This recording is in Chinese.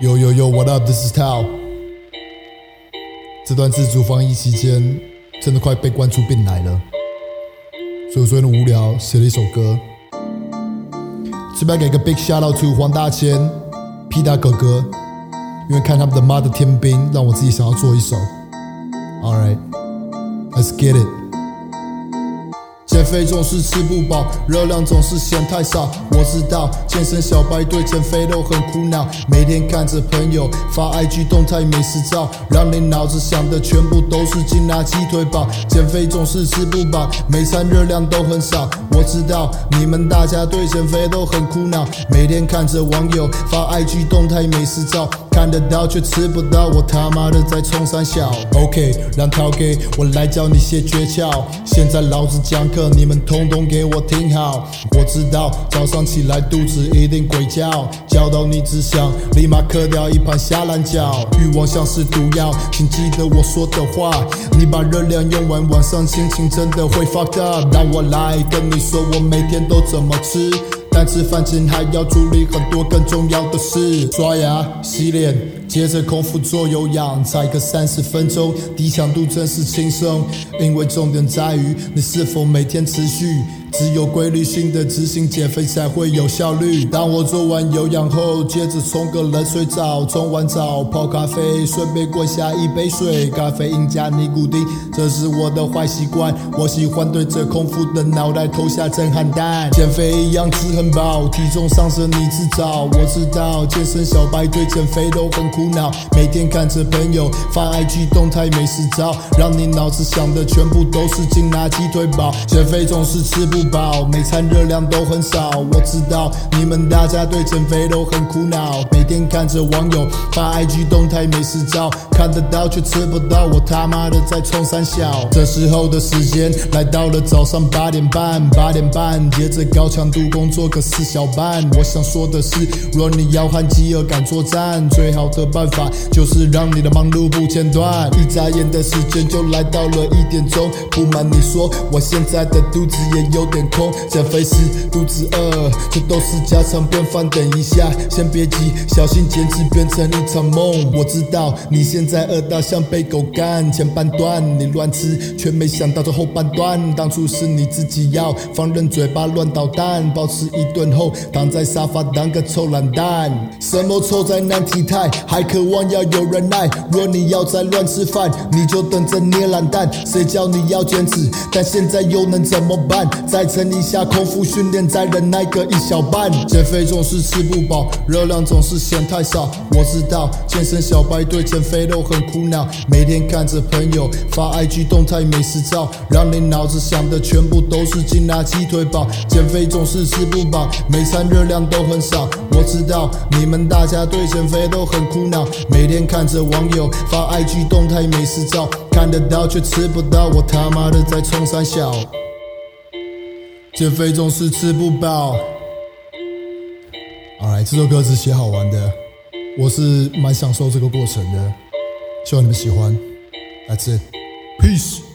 Yo yo yo, what up? This is Tao。这段自主防疫期间，真的快被关出病来了，所以我昨天无聊写了一首歌。这边给个 big shout out to 黄大千、皮达哥哥，因为看他们的《妈的天兵》，让我自己想要做一首。All right, let's get it. 减肥总是吃不饱，热量总是嫌太少。我知道健身小白对减肥都很苦恼，每天看着朋友发 IG 动态美食照，让你脑子想的全部都是劲辣鸡腿堡。减肥总是吃不饱，每餐热量都很少。我知道你们大家对减肥都很苦恼，每天看着网友发 IG 动态美食照。看得到却吃不到，我他妈的在冲三小。OK，让涛给我来教你些诀窍。现在老子讲课，你们通通给我听好。我知道早上起来肚子一定鬼叫，叫到你只想立马嗑掉一盘虾蓝饺。欲望像是毒药，请记得我说的话。你把热量用完，晚上心情真的会 fuck up。让我来跟你说，我每天都怎么吃。但吃饭前还要处理很多更重要的事，刷牙、洗脸，接着空腹做有氧，踩个三十分钟，低强度真是轻松。因为重点在于你是否每天持续。只有规律性的执行减肥才会有效率。当我做完有氧后，接着冲个冷水澡，冲完澡泡咖啡，顺便灌下一杯水，咖啡因加尼古丁，这是我的坏习惯。我喜欢对着空腹的脑袋投下震撼弹。减肥一样吃很饱，体重上升你自找。我知道健身小白对减肥都很苦恼，每天看着朋友发 IG 动态美食照，让你脑子想的全部都是劲辣鸡腿堡。减肥总是吃不饱，每餐热量都很少。我知道你们大家对减肥都很苦恼，每天看着网友发 IG 动态美食照，看得到却吃不到，我他妈的在冲三小。这时候的时间来到了早上八点半，八点半接着高强度工作个四小半。我想说的是，若你要和饥饿感作战，最好的办法就是让你的忙碌不间断。一眨眼的时间就来到了一点钟，不瞒你说，我现在的肚子也有点。空减肥时肚子饿，这都是家常便饭。等一下，先别急，小心减脂变成一场梦。我知道你现在饿到像被狗干，前半段你乱吃，却没想到这后半段，当初是你自己要放任嘴巴乱捣蛋，暴吃一顿后躺在沙发当个臭懒蛋。什么臭灾难体态，还渴望要有人爱。若你要再乱吃饭，你就等着捏懒蛋。谁叫你要减脂？但现在又能怎么办？再撑一下空腹训练，再忍耐个一小半。减肥总是吃不饱，热量总是嫌太少。我知道健身小白对减肥都很苦恼，每天看着朋友发 IG 动态美食照，让你脑子想的全部都是劲辣鸡腿堡。减肥总是吃不饱，每餐热量都很少。我知道你们大家对减肥都很苦恼，每天看着网友发 IG 动态美食照，看得到却吃不到，我他妈的在冲三小。减肥总是吃不饱。Alright，这首歌是写好玩的，我是蛮享受这个过程的，希望你们喜欢。That's it，peace。